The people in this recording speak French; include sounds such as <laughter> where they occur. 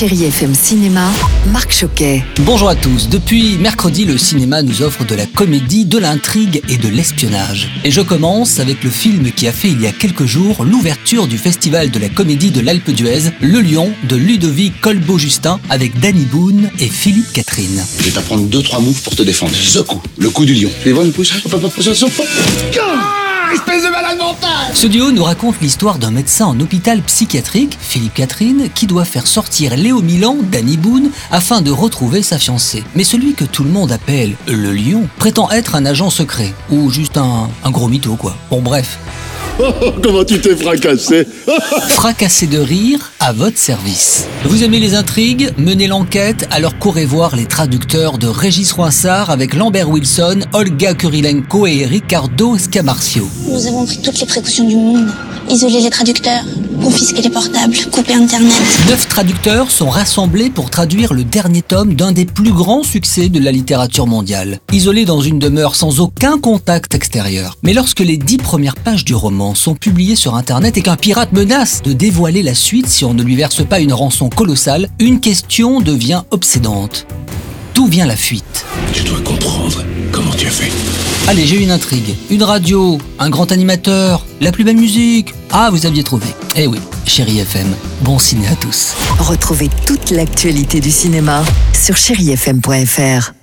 Chérie FM Cinéma, Marc Choquet. Bonjour à tous. Depuis mercredi, le cinéma nous offre de la comédie, de l'intrigue et de l'espionnage. Et je commence avec le film qui a fait il y a quelques jours l'ouverture du festival de la comédie de l'Alpe d'Huez, Le Lion de Ludovic Colbeau-Justin avec Danny Boone et Philippe Catherine. Je vais t'apprendre deux trois moves pour te défendre. Ce coup, le coup du lion. Tu les vois une pousse Ce duo nous raconte l'histoire d'un médecin en hôpital psychiatrique, Philippe Catherine, qui doit faire sortir Léo Milan, Danny Boone, afin de retrouver sa fiancée. Mais celui que tout le monde appelle le lion prétend être un agent secret, ou juste un, un gros mytho quoi. Bon bref, <laughs> Comment tu t'es fracassé <laughs> fracassé de rire à votre service. Vous aimez les intrigues Menez l'enquête, alors courez voir les traducteurs de Régis Roissard avec Lambert Wilson, Olga Kurilenko et Ricardo Scamarcio. Nous avons pris toutes les précautions du monde. Isoler les traducteurs, confisquer les portables, couper Internet. Neuf traducteurs sont rassemblés pour traduire le dernier tome d'un des plus grands succès de la littérature mondiale, isolé dans une demeure sans aucun contact extérieur. Mais lorsque les dix premières pages du roman sont publiées sur Internet et qu'un pirate menace de dévoiler la suite si on ne lui verse pas une rançon colossale, une question devient obsédante. D'où vient la fuite Tu dois comprendre comment tu as fait. Allez, j'ai une intrigue. Une radio, un grand animateur, la plus belle musique. Ah, vous aviez trouvé. Eh oui, chérie FM, bon ciné à tous. Retrouvez toute l'actualité du cinéma sur chérifm.fr.